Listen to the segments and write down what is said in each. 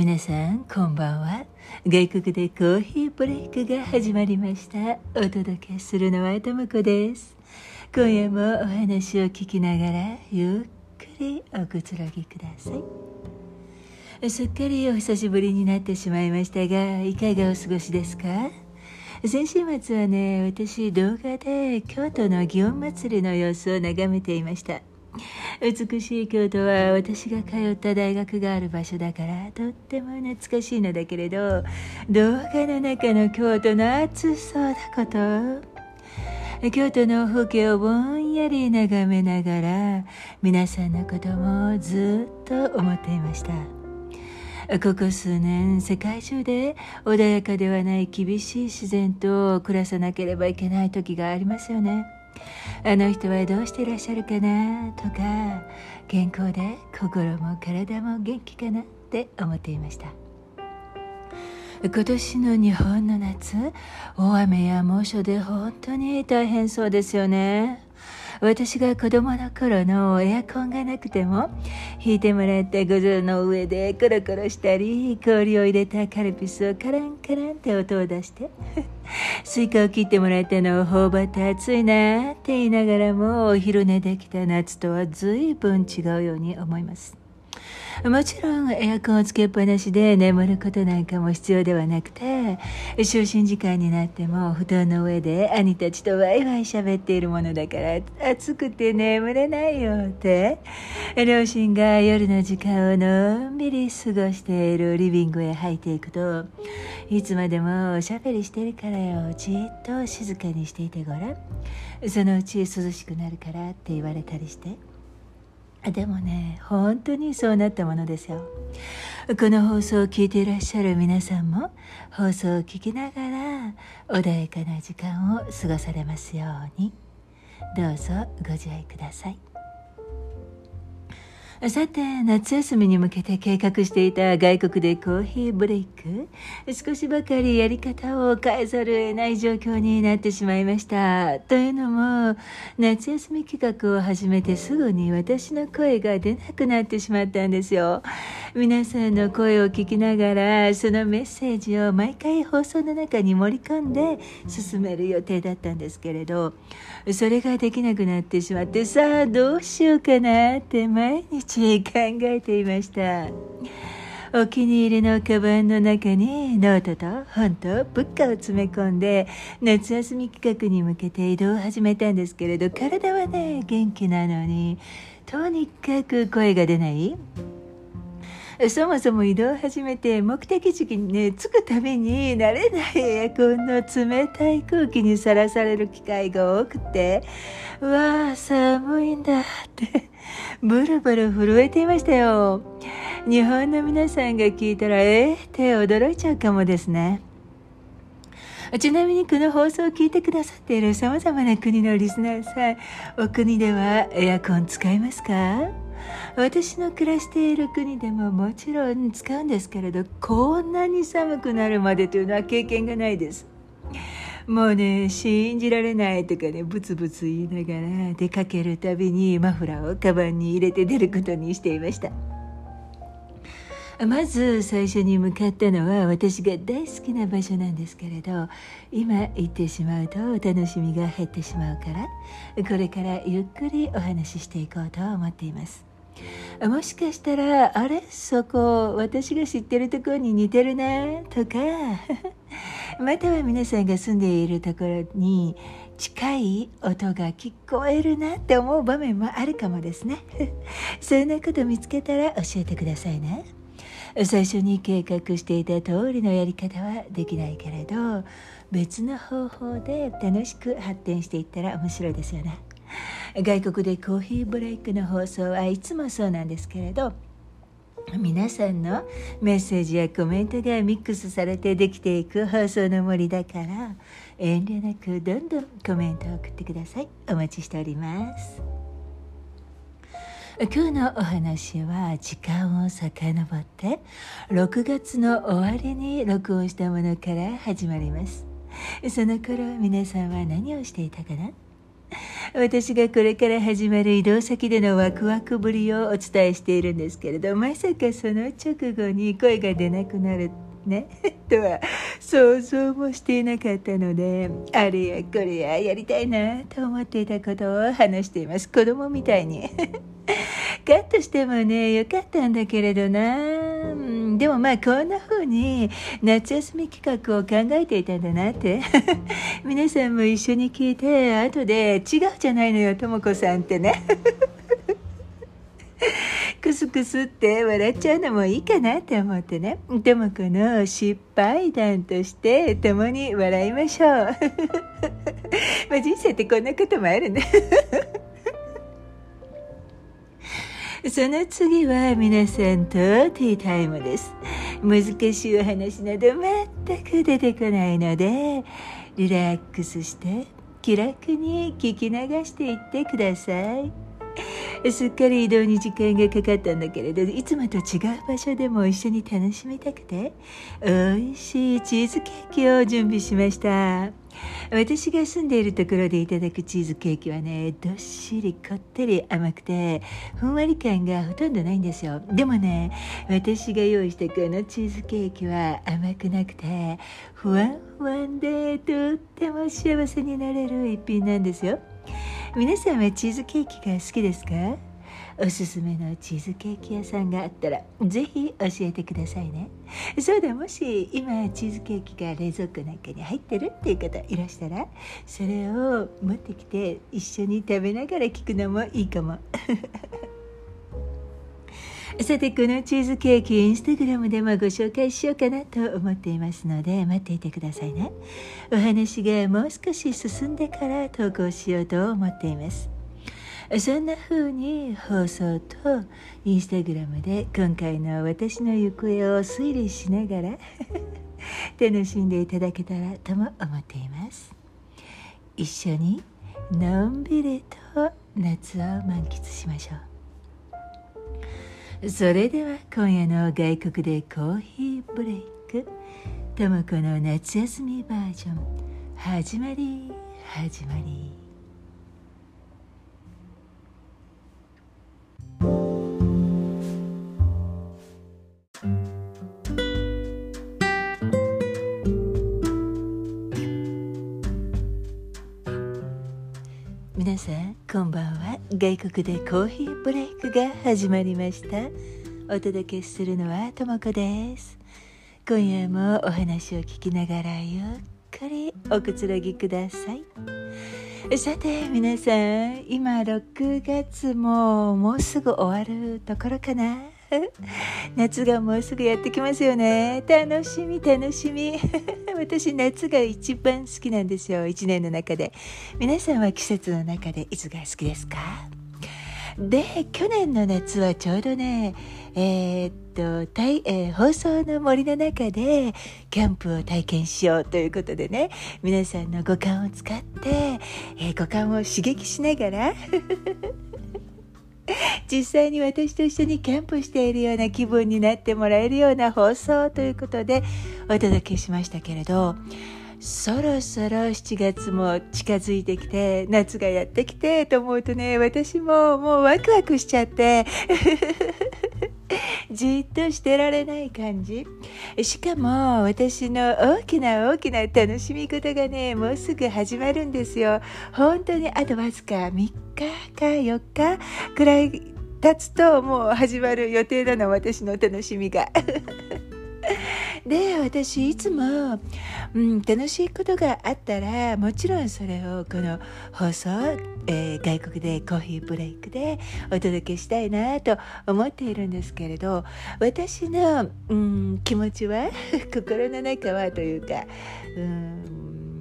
皆さんこんばんは。外国でコーヒーブレイクが始まりました。お届けするのはともこです。今夜もお話を聞きながらゆっくりおくつろぎください。すっかりお久しぶりになってしまいましたがいかがお過ごしですか？先週末はね私動画で京都の祇園祭りの様子を眺めていました。美しい京都は私が通った大学がある場所だからとっても懐かしいのだけれど動画の中の京都の暑そうなこと。京都の風景をぼんやり眺めながら皆さんのこともずっと思っていました。ここ数年世界中で穏やかではない厳しい自然と暮らさなければいけない時がありますよね。あの人はどうしていらっしゃるかな？とか健康で心も体も元気かな？って思っていました。今年の日本の夏大雨や猛暑で本当に大変そうですよね。私が子供の頃のエアコンがなくても引いてもらった五条の上でコロコロしたり氷を入れたカルピスをカランカランって音を出して スイカを切ってもらったのを頬張って暑いなって言いながらもお昼寝できた夏とは随分違うように思います。もちろんエアコンをつけっぱなしで眠ることなんかも必要ではなくて就寝時間になっても布団の上で兄たちとワイワイ喋っているものだから暑くて眠れないよって両親が夜の時間をのんびり過ごしているリビングへ入っていくといつまでもおしゃべりしてるからよじっと静かにしていてごらんそのうち涼しくなるからって言われたりして。でもね本当にそうなったものですよ。この放送を聞いていらっしゃる皆さんも放送を聞きながら穏やかな時間を過ごされますように。どうぞご自愛ください。さて夏休みに向けて計画していた外国でコーヒーブレイク。少しばかりやり方を変えざるを得ない状況になってしまいました。というのも夏休み企画を始めてすぐに私の声が出なくなってしまったんですよ。皆さんの声を聞きながらそのメッセージを毎回放送の中に盛り込んで進める予定だったんですけれどそれができなくなってしまってさあどうしようかなって毎日ち考えていました。お気に入りのカバンの中にノートと本と物価を詰め込んで夏休み企画に向けて移動を始めたんですけれど体はね元気なのにとにかく声が出ない。そもそも移動を始めて目的地にね着くたびに慣れないエアコンの冷たい空気にさらされる機会が多くてわあ寒いんだってブルブル震えていましたよ。日本の皆さんが聞いたらえー、って驚いちゃうかもですね。ちなみにこの放送を聞いてくださっている様々な国のリスナーさん、お国ではエアコン使いますか？私の暮らしている国でももちろん使うんですけれどこんなに寒くなるまでというのは経験がないです。もうね信じられないとかねブツブツ言いながら出かけるたびにマフラーをカバンに入れて出ることにしていました。まず最初に向かったのは私が大好きな場所なんですけれど今行ってしまうとお楽しみが減ってしまうからこれからゆっくりお話ししていこうと思っています。もしかしたらあれ？そこ私が知ってるところに似てるなとか。または皆さんが住んでいるところに近い音が聞こえるなって思う場面もあるかもですね。そんなこと見つけたら教えてくださいね。最初に計画していた通りのやり方はできないけれど別の方法で楽しく発展していったら面白いですよね。外国でコーヒーブレイクの放送はいつもそうなんですけれど皆さんのメッセージやコメントがミックスされてできていく放送の森だから遠慮なくどんどんコメントを送ってください。お待ちしております。今日のお話は時間を遡って6月の終わりに録音したものから始まります。その頃皆さんは何をしていたかな？私がこれから始まる移動先でのワクワクぶりをお伝えしているんですけれどまさかその直後に声が出なくなるね とは想像もしていなかったのであれやこれややりたいなと思っていたことを話しています。子供みたいに。カットしてもねよかったんだけれどな。でもまあこんな風に夏休み企画を考えていたんだなって。皆さんも一緒に聞いて後で違うじゃないのよとも子さんってね。クスクスって笑っちゃうのもいいかなって思ってね。とも子の失敗談として共に笑いましょう。まあ人生ってこんなこともあるね その次は皆さんとティータイムです。難しいお話など全く出てこないのでリラックスして気楽に聞き流していってください。すっかり移動に時間がかかったんだけれどいつもと違う場所でも一緒に楽しみたくて美味しいチーズケーキを準備しました。私が住んでいるところでいただくチーズケーキはねどっしりこってり甘くてふんわり感がほとんどないんですよ。でもね私が用意したこのチーズケーキは甘くなくてふわんふわんでとっても幸せになれる一品なんですよ。皆さんはチーズケーキが好きですか？おすすめのチーズケーキ屋さんがあったらぜひ教えてくださいね。そうだもし今チーズケーキが冷蔵庫なんかに入ってるっていう方いらしたらそれを持ってきて一緒に食べながら聞くのもいいかも。さてこのチーズケーキインスタグラムでもご紹介しようかなと思っていますので待っていてくださいね。お話がもう少し進んでから投稿しようと思っています。そんな風に放送とインスタグラムで今回の私の行方を推理しながら 楽しんでいただけたらとも思っています。一緒にのんびりと夏を満喫しましょう。それでは今夜の外国でコーヒーブレイク。ともこの夏休みバージョン。始まり始まり。皆さんこんばんは。外国でコーヒーブレイクが始まりました。お届けするのはともこです。今夜もお話を聞きながらゆっくりおくつろぎください。さて皆さん今6月ももうすぐ終わるところかな。夏がもうすぐやってきますよね。楽しみ楽しみ。私夏が一番好きなんですよ。一年の中で。皆さんは季節の中でいつが好きですか？で去年の夏はちょうどねえー、っとたい、えー、放送の森の中でキャンプを体験しようということでね皆さんの五感を使って、えー、五感を刺激しながら 実際に私と一緒にキャンプしているような気分になってもらえるような放送ということでお届けしましたけれどそろそろ7月も近づいてきて夏がやってきてと思うとね私ももうワクワクしちゃって。じっとしてられない感じ。しかも私の大きな大きな楽しみ事がねもうすぐ始まるんですよ。本当にあとわずか3日か4日くらい経つともう始まる予定なの私の楽しみが。で私いつも、うん、楽しいことがあったらもちろんそれをこの放送、えー、外国でコーヒーブレイクでお届けしたいなと思っているんですけれど私の、うん、気持ちは 心の中はというか、うん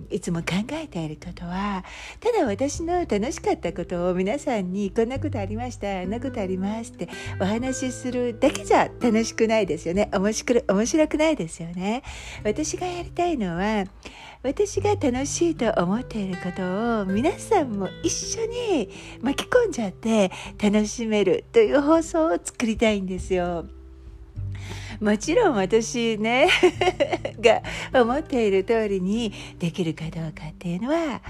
いつも考えていることはただ私の楽しかったことを皆さんにこんなことありましたあんなことありますってお話しするだけじゃ楽しくないですよね面白面白くないですよね私がやりたいのは私が楽しいと思っていることを皆さんも一緒に巻き込んじゃって楽しめるという放送を作りたいんですよ。もちろん私ね が思っている通りにできるかどうかっていうのは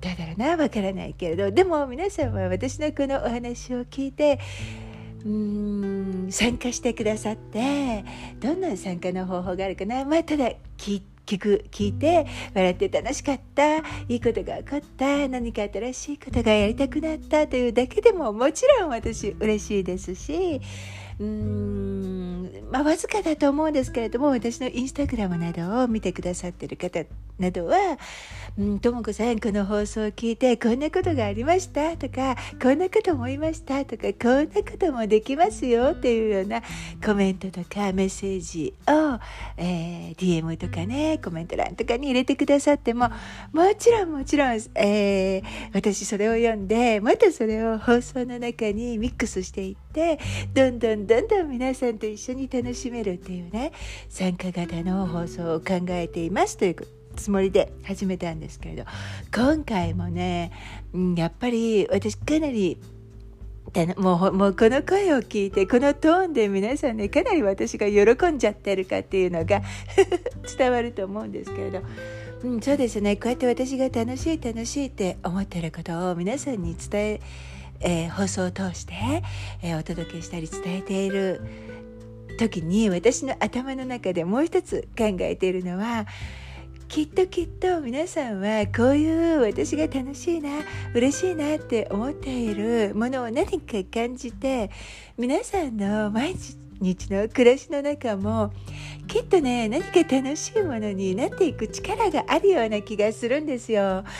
だろうなわからないけれどでも皆さんは私のこのお話を聞いてうん参加してくださってどんな参加の方法があるかなまあただ聞聞く聞いて笑って楽しかったいいことが起こった何か新しいことがやりたくなったというだけでももちろん私嬉しいですしうーんまあわずかだと思うんですけれども私のインスタグラムなどを見てくださってる方などはとも子さんこの放送を聞いてこんなことがありました？とかこんなこと思いました？とかこんなこともできますよ？っていうようなコメントとかメッセージを、えー、DM とかねコメント欄とかに入れてくださってももちろんもちろん、えー、私それを読んでまたそれを放送の中にミックスしていってどんどんどんどん皆さんと一緒に楽しめるっていうね参加型の放送を考えています。ということつもりで始めたんですけれど。今回もね、やっぱり私かなりもうもうこの声を聞いてこのトーンで皆さんねかなり私が喜んじゃってるかっていうのが 伝わると思うんですけれど、うん、そうですね。こうやって私が楽しい楽しいって思ってることを皆さんに伝ええー、放送を通して、えー、お届けしたり伝えている時に私の頭の中でもう一つ考えているのはきっときっと皆さんはこういう私が楽しいな嬉しいなって思っているものを何か感じて皆さんの毎日の暮らしの中もきっとね何か楽しいものになっていく力があるような気がするんですよ。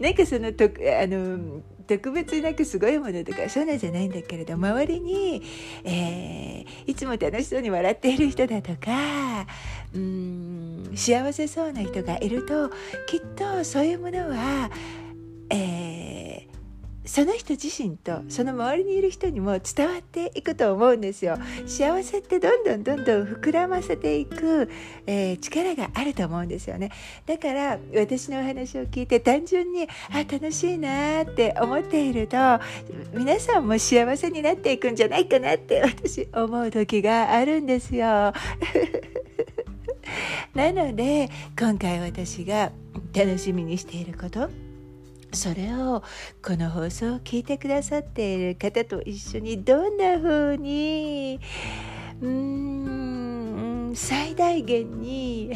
なんかそのとあの特別なくすごいものとかそうなんじゃないんだけれど周りに、えー、いつも楽しそうに笑っている人だとかうーん幸せそうな人がいるときっとそういうものは、えーその人自身とその周りにいる人にも伝わっていくと思うんですよ。幸せってどんどんどんどん膨らませていく、えー、力があると思うんですよね。だから私のお話を聞いて単純にあ楽しいなって思っていると皆さんも幸せになっていくんじゃないかなって私思う時があるんですよ。なので今回私が楽しみにしていることそれをこの放送を聞いてくださっている方と一緒にどんな風にうーん最大限に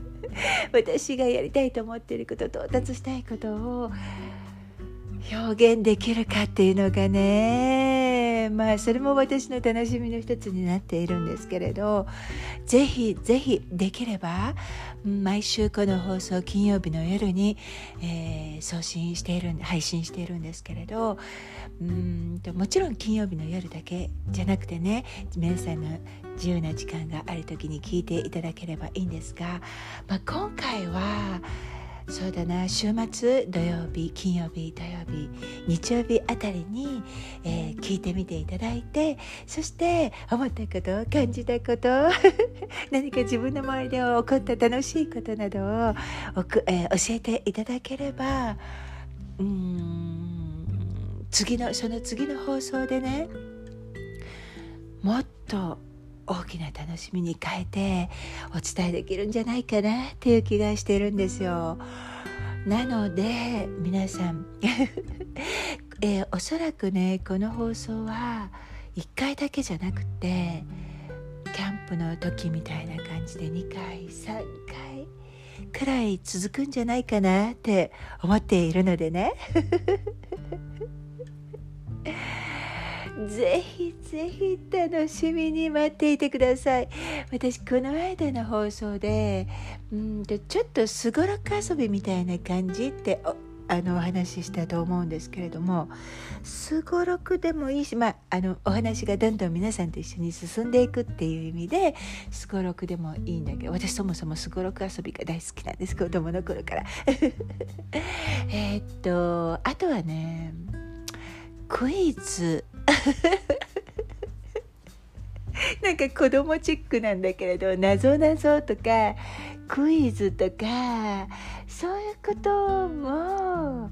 私がやりたいと思っていること到達したいことを表現できるかっていうのがねまあそれも私の楽しみの一つになっているんですけれどぜひぜひできれば毎週この放送金曜日の夜に、えー、送信している配信しているんですけれどうんともちろん金曜日の夜だけじゃなくてね皆さんの自由な時間がある時に聞いていただければいいんですが、まあ、今回はそうだな。週末土曜日金曜日土曜日日曜日あたりに、えー、聞いてみていただいてそして思ったこと感じたこと 何か自分の周りで起こった楽しいことなどをえー、教えていただければうん次のその次の放送でねもっと大きな楽しみに変えてお伝えできるんじゃないかなっていう気がしてるんですよ。なので皆さん、えー、おそらくねこの放送は1回だけじゃなくてキャンプの時みたいな感じで2回3回くらい続くんじゃないかなって思っているのでね。ぜひぜひ楽しみに待っていてください。私この間の放送でうんとちょっとすごろく遊びみたいな感じってあのお話ししたと思うんですけれどもすごろくでもいいし、まあ、あのお話がどんどん皆さんと一緒に進んでいくっていう意味ですごろくでもいいんだけど私そもそもすごろく遊びが大好きなんです。子供の頃から。えっとあとはねクイズなんか子供チックなんだけれどなぞなぞとかクイズとかそういうことも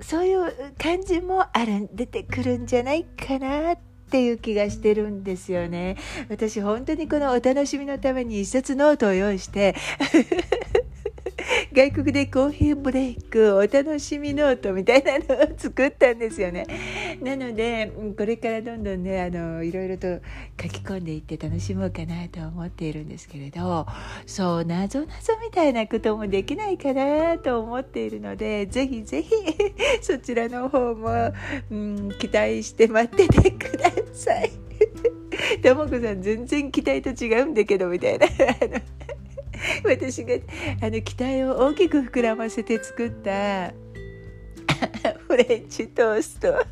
そういう感じもある出てくるんじゃないかなっていう気がしてるんですよね。私本当にこのお楽しみのために一冊ノートを用意して 外国でコーヒーブレイクお楽しみノートみたいなのを作ったんですよね。なのでこれからどんどんねあのいろいろと書き込んでいって楽しもうかなと思っているんですけれどそうなぞなぞみたいなこともできないかなと思っているのでぜひぜひ そちらの方も、うん、期待して待っててください。ともこさん全然期待と違うんだけどみたいな 私があの期待を大きく膨らませて作った フレンチトースト。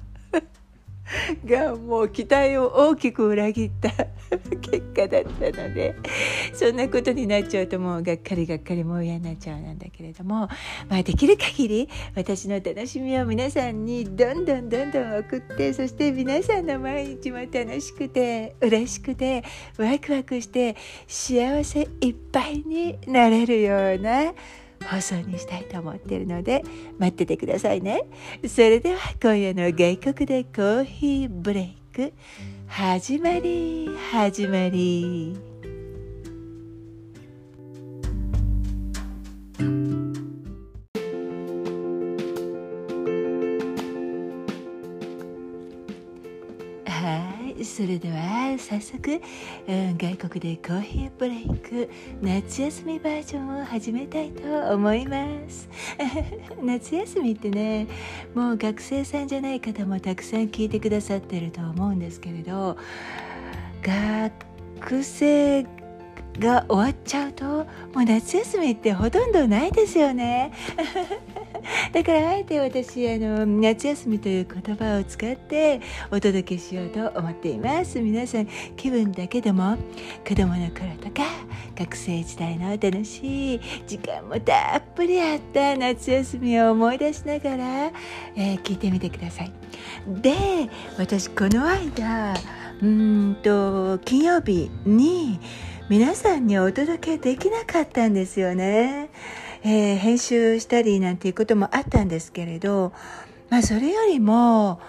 がもう期待を大きく裏切った 結果だったのでそんなことになっちゃうともうがっかりがっかりもう嫌になっちゃうなんだけれども、まあ、できる限り私の楽しみを皆さんにどんどんどんどん送ってそして皆さんの毎日も楽しくて嬉しくてワクワクして幸せいっぱいになれるような放送にしたいと思っているので待っててくださいね。それでは今夜の外国でコーヒーブレイク始まり始まり。それでは早速、うん、外国でコーヒーブレイク夏休みバージョンを始めたいと思います。夏休みってねもう学生さんじゃない方もたくさん聞いてくださってると思うんですけれど学生が終わっちゃうともう夏休みってほとんどないですよね。だからあえて私あの夏休みという言葉を使ってお届けしようと思っています皆さん気分だけでも子供の頃とか学生時代の楽しい時間もたっぷりあった夏休みを思い出しながら、えー、聞いてみてくださいで私この間うんと金曜日に皆さんにお届けできなかったんですよね。えー、編集したりなんていうこともあったんですけれど、まあそれよりも、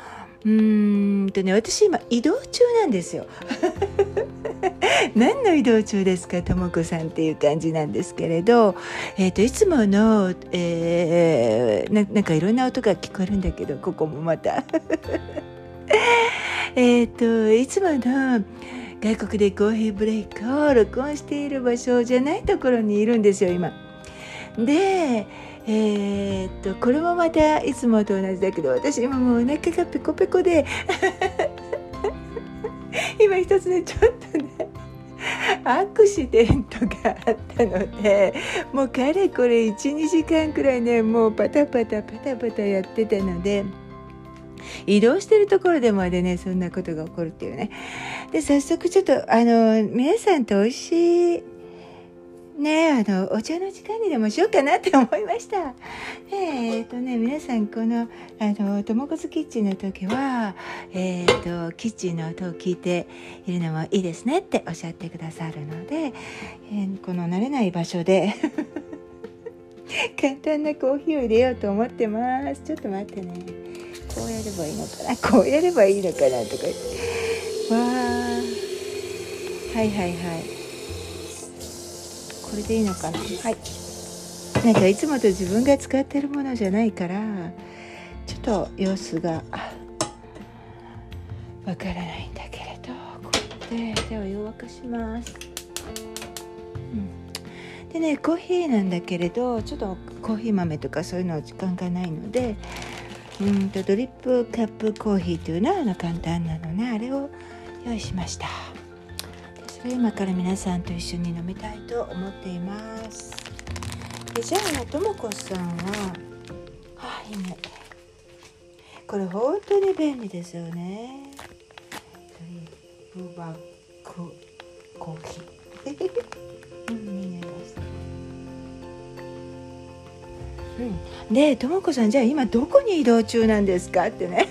うんとね、私今移動中なんですよ。何の移動中ですかとも子さんっていう感じなんですけれど、えーと、いつもの、えー、ななんかいろんな音が聞こえるんだけどここもまた えっといつもの外国でコーヒーブレイクを録音している場所じゃないところにいるんですよ今。でえー、っとこれもまたいつもと同じだけど私今もうお腹がペコペコで 今一つねちょっとねアクシデントがあったのでもうかれこれ12時間くらいねもうパタパタパタパタやってたので。移動してるところでまでねそんなことが起こるっていうねで早速ちょっとあの皆さんと美味しいねあのお茶の時間にでもしようかなって思いました。えっ、とね皆さんこのあのともこずキッチンの時はえっ、とキッチンの音を聞いているのもいいですねっておっしゃってくださるので、えー、この慣れない場所で 簡単なコーヒーを入れようと思ってます。ちょっと待ってね。こうやればいいのかな。こうやればいいのかなとか。わあはいはいはい。これでいいのかな。はい。なんかいつもと自分が使ってるものじゃないからちょっと様子がわからないんだけれどこうやって。手を弱くします、うん、でねコーヒーなんだけれどちょっとコーヒー豆とかそういうの時間がないのでうんとドリップカップコーヒーというのは簡単なのね。あれを用意しましたそれを今から皆さんと一緒に飲みたいと思っています。でじゃあともこさんはあいいね。これ本当に便利ですよね。ドリップバックコーヒー。うんいいねうん、でとも子さんじゃあ今どこに移動中なんですか？ってね。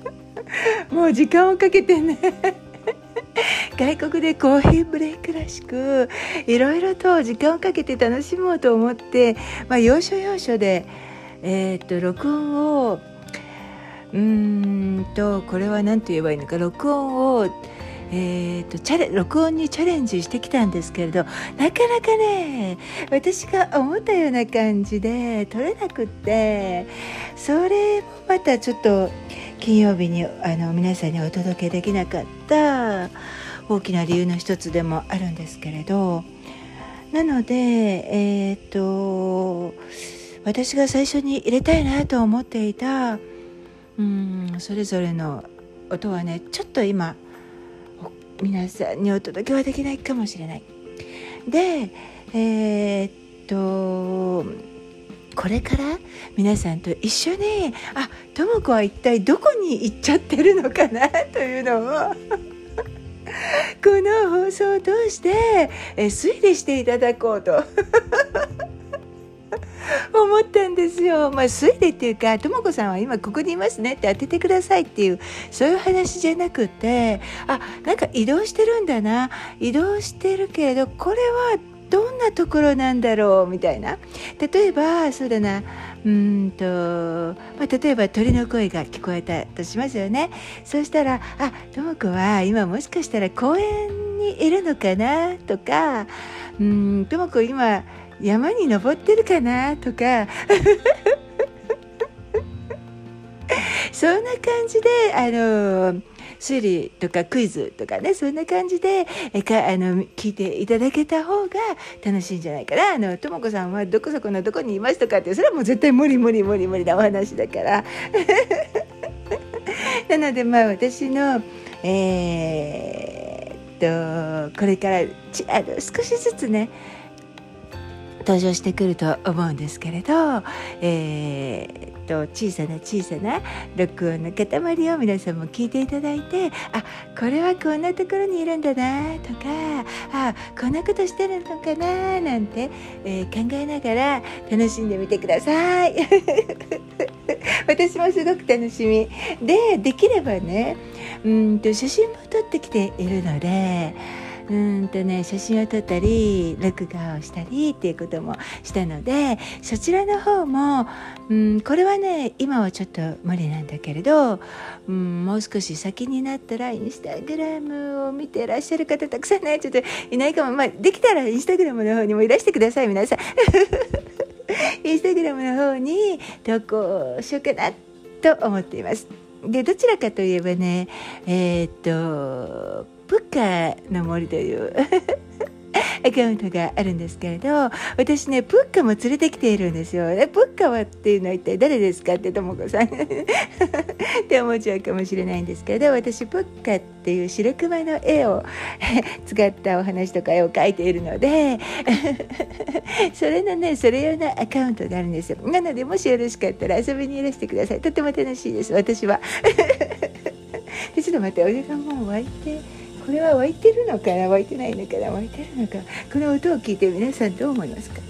もう時間をかけてね。外国でコーヒーブレイクらしくいろいろと時間をかけて楽しもうと思って、まあ、要所要所で、えー、っと録音をうんとこれは何て言えばいいのか録音をえーと、チャレ録音にチャレンジしてきたんですけれどなかなかね私が思ったような感じで撮れなくってそれもまたちょっと金曜日にあの皆さんにお届けできなかった大きな理由の一つでもあるんですけれどなのでえっ、ー、と私が最初に入れたいなと思っていたうんそれぞれの音はねちょっと今皆さんにお届けはできないかもしれない。でえー、っとこれから？皆さんと一緒に？あとも子は一体どこに行っちゃってるのかな？というのを。この放送を通してえ推理していただこうと。思ったんですよ。まあ、推理っていうか、とも子さんは今ここにいますねって当ててくださいっていう、そういう話じゃなくて、あ、なんか移動してるんだな。移動してるけれど、これはどんなところなんだろうみたいな。例えば、そうだな。うんと、まあ、例えば鳥の声が聞こえたとしますよね。そうしたら、あ、とも子は今もしかしたら公園にいるのかなとか、うん、とも子今、山に登ってるかなとか そんな感じであの推理とかクイズとかねそんな感じでえかあの聞いていただけた方が楽しいんじゃないかな。あのとも子さんはどこそこのどこにいますとかってそれはもう絶対無理無理無理無理なお話だから。なのでまあ私のえー、とこれからちあの少しずつね登場してくると思うんですけれど、えー、と小さな小さな録音の塊を皆さんも聞いていただいてあこれはこんなところにいるんだなとかあこんなことしてるのかななんて、えー、考えながら楽しんでみてください。私もすごく楽しみでできればねうんと写真も撮ってきているので。うんとね写真を撮ったり録画をしたりっていうこともしたのでそちらの方も、うん、これはね今はちょっと無理なんだけれど、うん、もう少し先になったらインスタグラムを見てらっしゃる方たくさんねちょっといないかも、まあ、できたらインスタグラムの方にもいらしてください皆さん。インスタグラムの方に投稿しようかなと思っています。でどちらかといえばねえー、っとプッカの森というアカウントがあるんですけれど私ねプッカも連れてきているんですよ。プッカはっていうのは一体誰ですかってとも子さん って思っちゃうかもしれないんですけど私プッカっていう白熊の絵を 使ったお話とか絵を描いているので それのねそれ用のアカウントがあるんですよ。なのでもしよろしかったら遊びにいらしてください。とても楽しいです私は。でちょっと待ってお湯がもう沸いて。これは湧いてるのかな湧いてないのかな。湧いてるのか。この音を聞いて皆さんどう思いますか？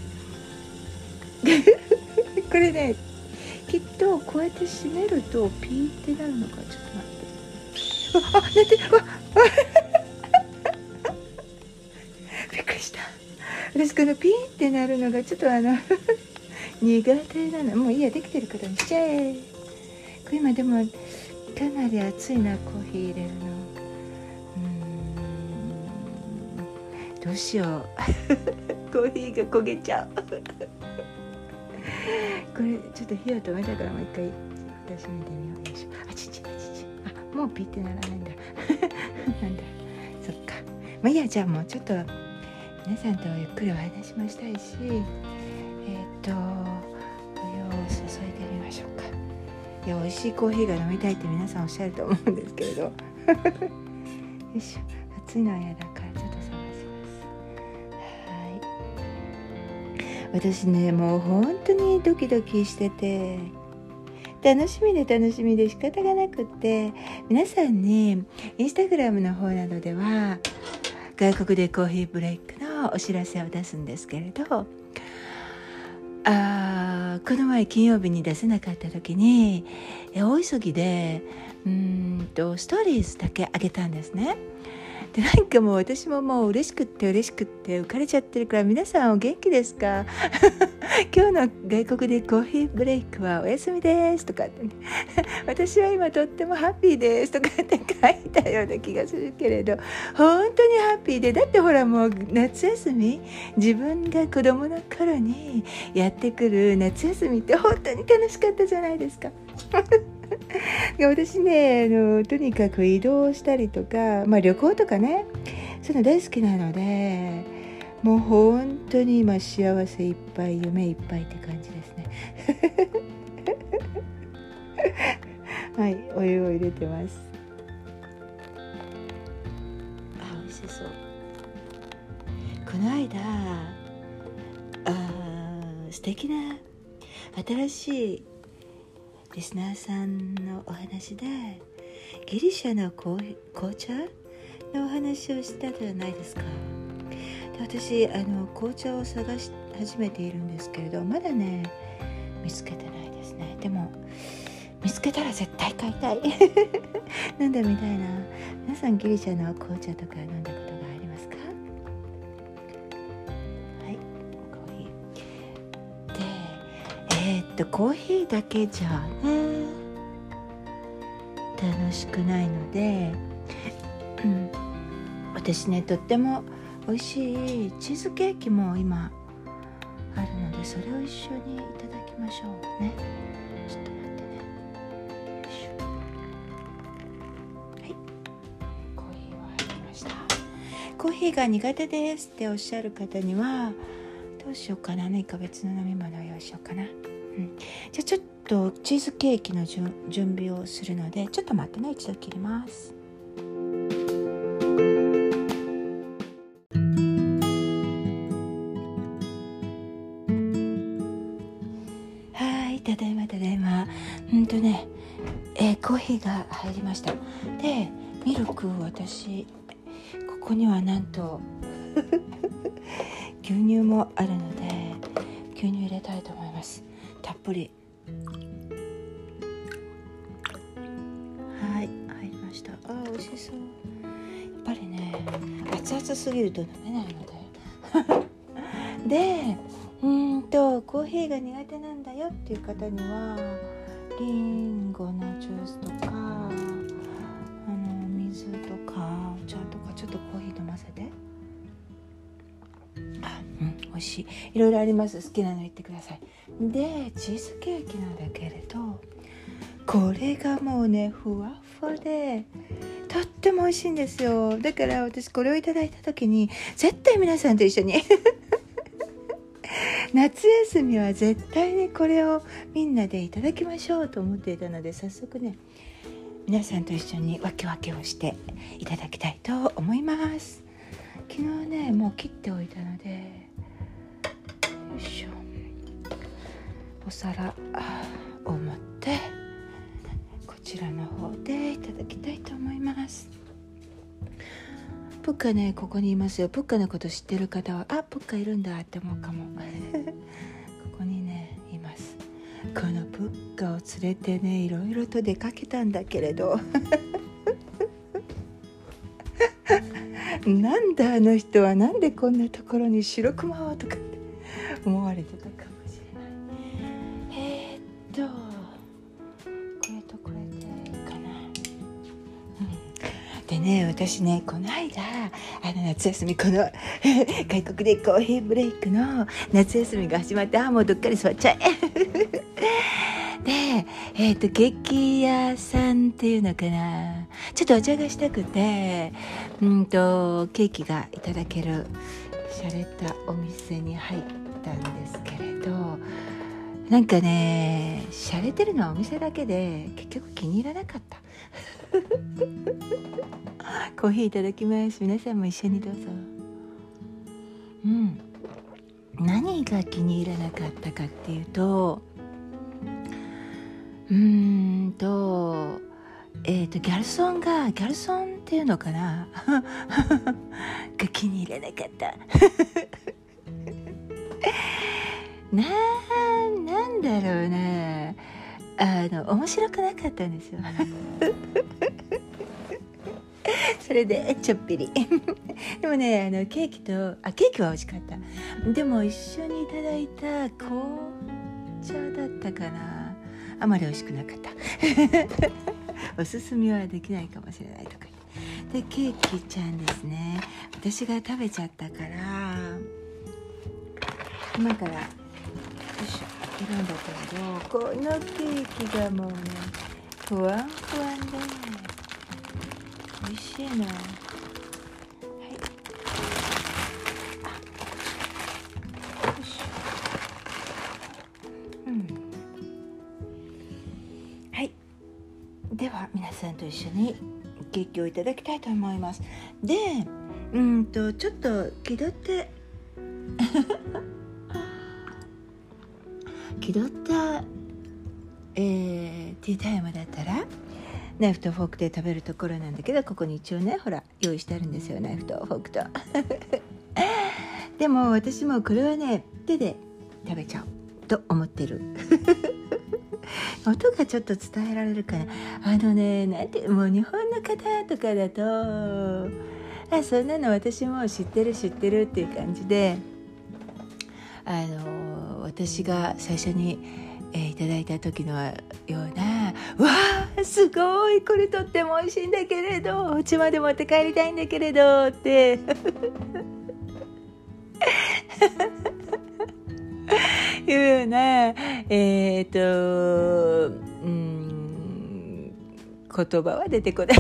これねきっとこうやって閉めるとピーってなるのかちょっと待って。ああってわびっくりした。私このピーってなるのがちょっとあの 苦手なの。もういいやできてることにしちゃえ。これ今でもかなり熱いなコーヒー入れるの。どうしよう。コーヒーが焦げちゃう。これちょっと火を止めたからもう一回蓋閉めてみよう。よいしょ。あちちちちあもうピッてならないんだ。なんだ。そっか。まあいいやじゃあもうちょっと皆さんとゆっくりお話しもしたいし。えっ、ー、とお湯を注いでみましょうか。いや美味しいコーヒーが飲みたいって皆さんおっしゃると思うんですけれど。よいしょ。暑いのは嫌だ。か私ねもう本当にドキドキしてて楽しみで楽しみで仕方がなくって皆さんにインスタグラムの方などでは外国でコーヒーブレイクのお知らせを出すんですけれどあこの前金曜日に出せなかった時に大急ぎでうんとストーリーズだけ上げたんですね。でなんかもう私ももう嬉しくって嬉しくって浮かれちゃってるから皆さんお元気ですか？今日の外国でコーヒーブレイクはお休みですとかって、ね、私は今とってもハッピーですとかって書いたような気がするけれど本当にハッピーでだってほらもう夏休み自分が子供の頃にやってくる夏休みって本当に楽しかったじゃないですか。私ねあのとにかく移動したりとか、まあ、旅行とかねそういうの大好きなのでもう本当に今幸せいっぱい夢いっぱいって感じですね。はいお湯を入れてます。あ美味しそう。この間あ素敵な新しいリスナーさんのお話でギリシャの紅茶のお話をしたじゃないですか。で私あの紅茶を探し始めているんですけれどまだね見つけてないですね。でも見つけたら絶対買いたい。なんだみたいな。皆さんギリシャの紅茶とか飲んだこととコーヒーだけじゃね楽しくないので、うん、私ねとっても美味しいチーズケーキも今あるのでそれを一緒にいただきましょうね。ちょっと待ってね。はい。コーヒーは入りました。コーヒーが苦手ですっておっしゃる方にはどうしようかな。何か別の飲み物を用意しようかな、うん、じゃあちょっとチーズケーキの準備をするのでちょっと待ってね一度切ります。はいただいまただいま。うんとね、え、コーヒーが入りました。でミルク私ここにはなんと 牛乳もあるので牛乳入れたいと思います。たっぷりはい入りました。あ美味しそう。やっぱりね熱々すぎると飲めないので。でうんとコーヒーが苦手なんだよっていう方にはリンゴのジュースとかあの水とかお茶とかちょっとコーヒー飲ませて。あうん美味しい。いろいろあります。好きなってください。でチーズケーキなんだけれどこれがもうねふわふわでとっても美味しいんですよ。だから私これをいただいた時に絶対皆さんと一緒に 夏休みは絶対にこれをみんなでいただきましょうと思っていたので早速ね皆さんと一緒に分け分けをしていただきたいと思います。昨日ねもう切っておいたのでお皿を持ってこちらの方でいただきたいと思います。プッカねここにいますよ。プッカのこと知ってる方はあプッカいるんだって思うかも。ここにねいます。このプッカを連れてねいろいろと出かけたんだけれど。なんだあの人はなんでこんなところに白クマをとかって思われてたかね私ねこの間あの夏休みこの 外国でコーヒーブレイクの夏休みが始まってあもうどっかり座っちゃえ で、えっ、ー、と、ケーキ屋さんっていうのかな。ちょっとお茶がしたくて、うんと、ケーキがいただける、洒落たお店に入ったんですけれど、なんかね、洒落てるのはお店だけで、結局気に入らなかった。コーヒーいただきます。皆さんも一緒にどうぞ。うん。何が気に入らなかったかっていうと、うーんとえっ、ー、とギャルソンがギャルソンっていうのかな？が気に入らなかった ななんだろうなあの面白くなかったんですよ。それでちょっぴり。でもねあのケーキとあケーキは美味しかった。でも一緒にいただいた紅茶だったかな。あまり美味しくなかった。おすすめはできないかもしれないとか。でケーキちゃんですね。私が食べちゃったから今からいるんだけど。このケーキがもうねふわんふわんで美味しいなはい。うん。はい。では皆さんと一緒にケーキをいただきたいと思います。でうんとちょっと気取って。気取った、えーティータイムだったらナイフとフォークで食べるところなんだけどここに一応ねほら用意してあるんですよナイフとフォークと。でも私もこれはね手で食べちゃおうと思ってる。音がちょっと伝えられるかな。あのねなんてもう日本の方とかだとあそんなの私も知ってる知ってるっていう感じであの私が最初に、えーいただいた時のような「わあすごいこれとっても美味しいんだけれどお家まで持って帰りたいんだけれど」って いうようなえっ、とうん言葉は出てこない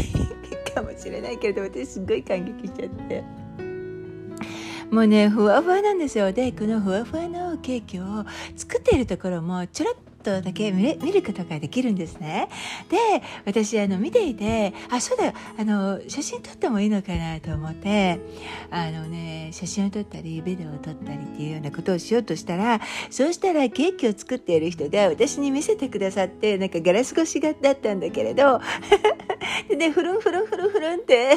かもしれないけれど私すごい感激しちゃって。もうねふわふわなんですよ。でこのふわふわのケーキを作っているところもちょろっとだけ見れ見ることができるんですね。で私あの見ていてあそうだよ。あの写真撮ってもいいのかなと思ってあのね写真を撮ったりビデオを撮ったりっていうようなことをしようとしたらそうしたらケーキを作っている人が私に見せてくださってなんかガラス越しがだったんだけれど でねふるんふるんふるんふるんって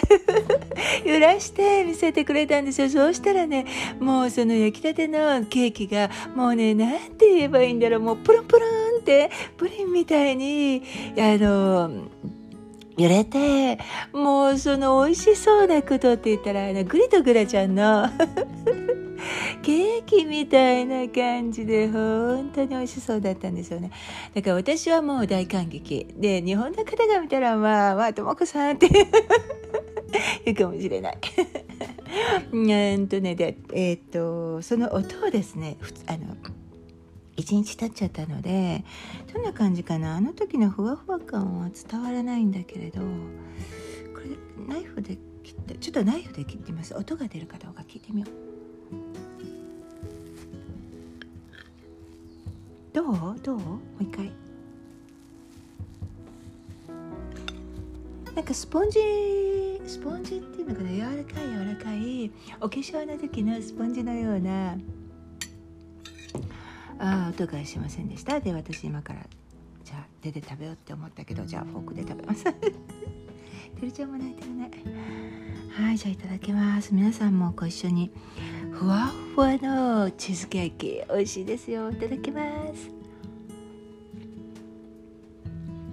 揺らして見せてくれたんですよ。そうしたらねもうその焼きたてのケーキがもうねなんて言えばいいんだろう。もうプルンプルンてプリンみたいにあの揺れてもうその美味しそうなことって言ったらあのグリとグラちゃんの ケーキみたいな感じで本当に美味しそうだったんですよね。だから私はもう大感激。で日本の方が見たらまあまあともこさんって 言うかもしれない。うんとねでえっ、とその音をですねあの一日経っちゃったのでどんな感じかな？あの時のふわふわ感は伝わらないんだけれどこれナイフで切ってちょっとナイフで切ってみます？音が出るかどうか聞いてみよう。どう？どう？もう一回。なんかスポンジスポンジっていうのかな？柔らかい柔らかいお化粧の時のスポンジのようなああ音がしませんでした。で私今からじゃあ手で食べようって思ったけどじゃあフォークで食べます。てるちゃんも泣いてるねはいじゃあいただきます。皆さんもご一緒にふわふわのチーズケーキ美味しいですよ。いただきます。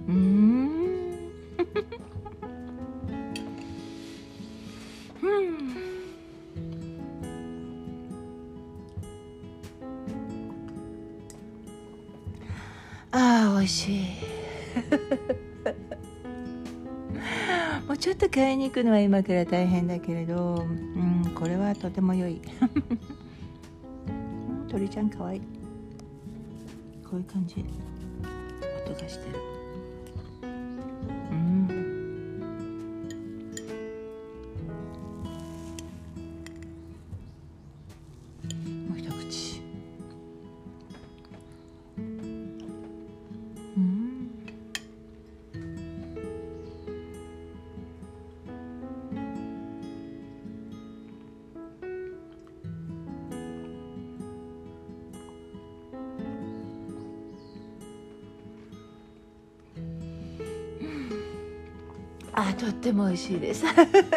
うん し。いもうちょっと買いに行くのは今から大変だけれどうんこれはとても良い。鳥ちゃんかわいい。こういう感じ。音がしてる。美味しいです。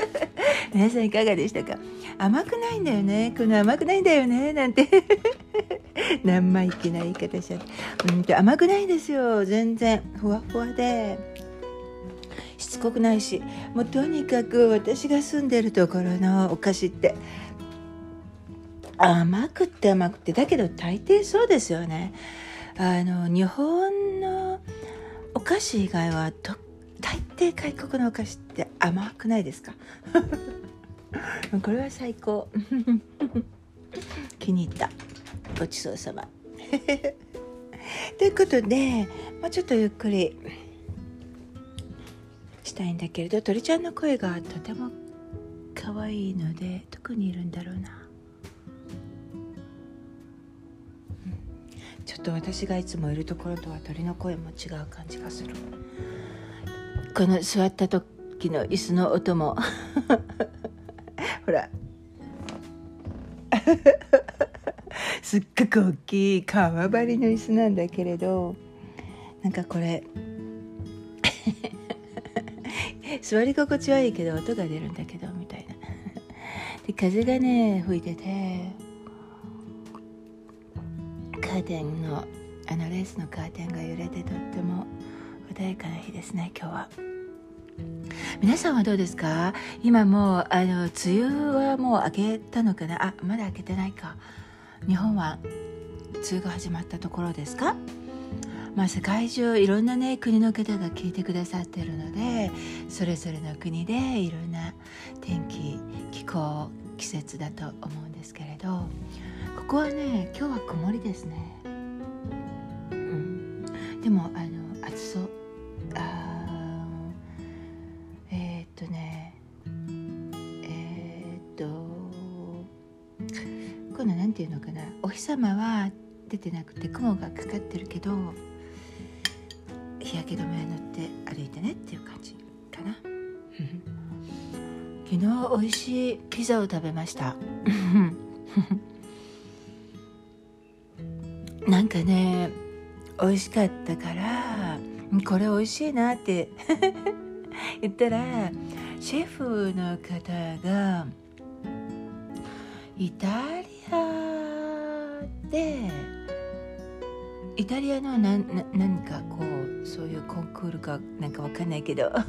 皆さんいかがでしたか？甘くないんだよね。この甘くないんだよね。なんて。生意気な言い方しちゃって。うんと甘くないんですよ。全然。ふわふわで。しつこくないし。もうとにかく私が住んでるところのお菓子って。甘くって甘くって。だけど大抵そうですよね。あの日本のお菓子以外はと大抵外国のお菓子って甘くないですか？これは最高。気に入った。ごちそうさま。ということで、まあ、ちょっとゆっくりしたいんだけれど鳥ちゃんの声がとても可愛いのでどこにいるんだろうな、うん、ちょっと私がいつもいるところとは鳥の声も違う感じがする。この座った時の椅子の音も。ほら。すっごく大きい革張りの椅子なんだけれど。なんかこれ。座り心地はいいけど音が出るんだけどみたいな。で風がね吹いてて。カーテンのあのレースのカーテンが揺れてとっても。穏やかな日ですね今日は。皆さんはどうですか？今もうあの梅雨はもう明けたのかな？あまだ明けてないか。日本は梅雨が始まったところですか？まあ、世界中いろんなね国の方が聞いてくださってるのでそれぞれの国でいろんな天気気候季節だと思うんですけれどここはね今日は曇りですね、うん、でもあの様は出てなくて雲がかかってるけど日焼け止めを塗って歩いてねっていう感じかな。昨日美味しいピザを食べました。なんかね美味しかったからこれ美味しいなって 言ったらシェフの方がイタリアでイタリアの何何かこうそういうコンクールかなんかわかんないけど。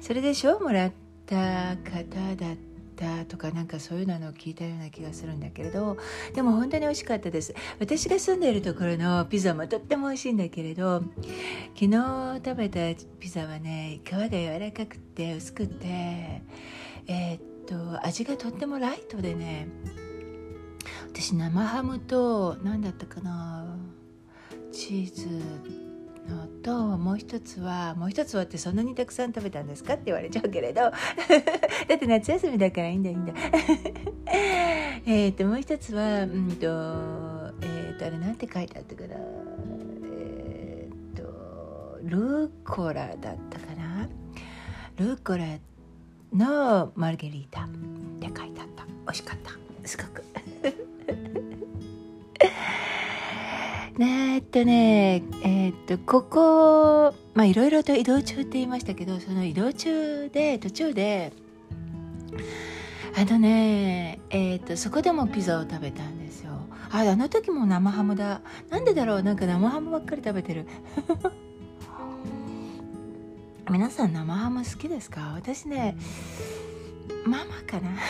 それで賞をもらった方だったとかなんかそういうのを聞いたような気がするんだけれど。でも本当に美味しかったです。私が住んでいるところのピザもとっても美味しいんだけれど。昨日食べたピザはね皮が柔らかくて薄くて。えー、っと味がとってもライトでね私生ハムと何だったかなチーズのともう一つはもう一つはってそんなにたくさん食べたんですかって言われちゃうけれど。だって夏休みだからいいんだいいんだ えっともう一つはうんとえっ、ー、とあれなんて書いてあったかな。えっ、ー、とルーコラだったかな。ルーコラのマルゲリータって書いてあった。美味しかった。すごく。えっとねえー、っとここまあいろいろと移動中って言いましたけどその移動中で途中であのねえー、っとそこでもピザを食べたんですよ。ああの時も生ハムだ。なんでだろう？なんか生ハムばっかり食べてる。皆さん生ハム好きですか？私ねママかな。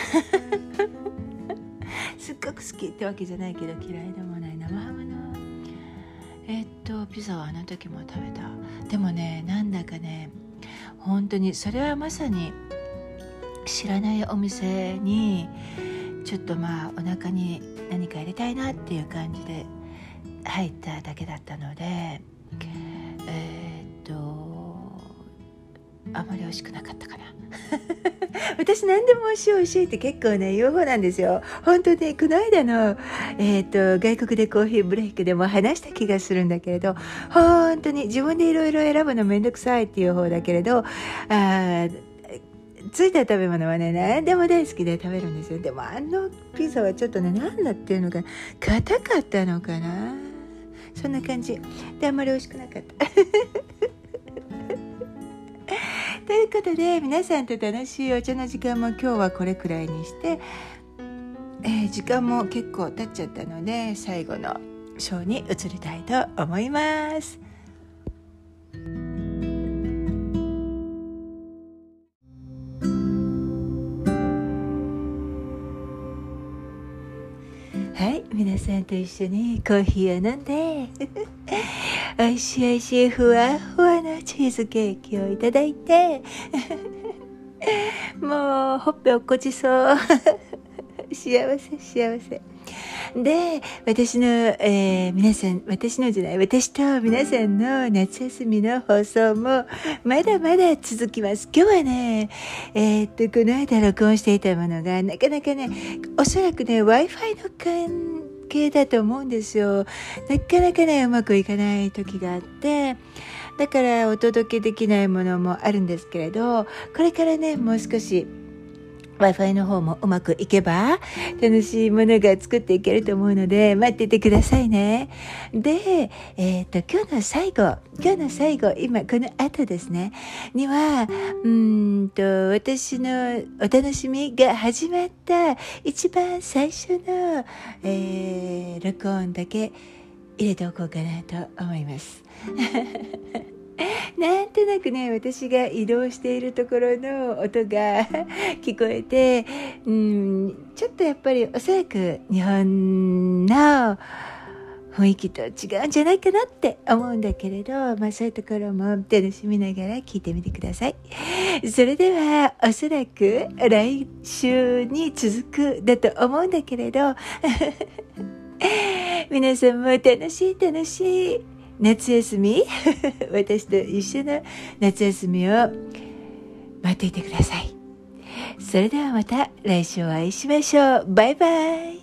すっごく好きってわけじゃないけど嫌いでもない。生ハムのえー、っとピザはあの時も食べた。でもねなんだかね本当にそれはまさに知らないお店にちょっとまあお腹に何か入れたいなっていう感じで入っただけだったのでえー、あまり美味しくなかったかな。私何でも美味しい美味しいって結構ね言う方なんですよ。本当にこの間の、えーと、外国でコーヒーブレイクでも話した気がするんだけれど本当に自分でいろいろ選ぶのめんどくさいっていう方だけれどあついた食べ物はね何でも大好きで食べるんですよ。でもあのピザはちょっとね何だっていうのか硬かったのかな。そんな感じ。であんまり美味しくなかった。ということで皆さんと楽しいお茶の時間も今日はこれくらいにして、えー、時間も結構経っちゃったので最後の章に移りたいと思います。皆さんと一緒にコーヒーを飲んで 美味しい美味しいふわふわのチーズケーキをいただいて もうほっぺ落っこちそう。幸せ幸せ。で私の、えー、皆さん私のじゃない私と皆さんの夏休みの放送もまだまだ続きます。今日はねえー、っとこの間録音していたものがなかなかねおそらくね w i f i の関係だと思うんですよ。なかなかねうまくいかない時があってだからお届けできないものもあるんですけれどこれからねもう少し Wi-Fi の方もうまくいけば楽しいものが作っていけると思うので待っててくださいね。で、えっ、ー、と今日の最後今日の最後今この後ですねにはうんと私のお楽しみが始まった一番最初の、えー、録音だけ入れておこうかなと思います。なんとなくね私が移動しているところの音が聞こえてうんちょっとやっぱりおそらく日本の雰囲気と違うんじゃないかなって思うんだけれど、まあそういうところも楽しみながら聞いてみてください。それではおそらく来週に続くだと思うんだけれど、皆さんも楽しい楽しい夏休み？私と一緒の夏休みを待っていてください。それではまた来週お会いしましょう。バイバイ。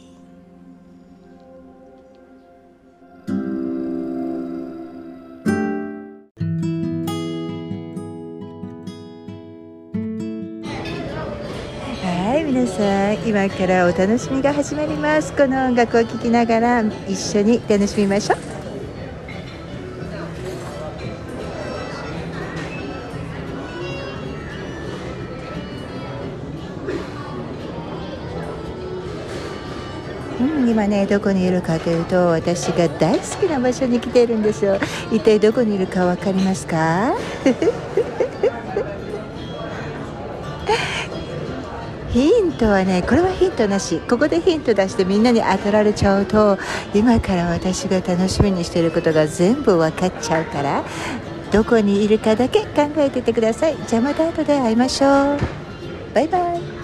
はい皆さん今からお楽しみが始まります。この音楽を聴きながら一緒に楽しみましょう。今ねどこにいるかというと私が大好きな場所に来ているんですよ。一体どこにいるか分かりますか？ヒントはねこれはヒントなし。ここでヒント出してみんなに当てられちゃうと今から私が楽しみにしていることが全部分かっちゃうからどこにいるかだけ考えててください。じゃあまた後で会いましょう。バイバイ。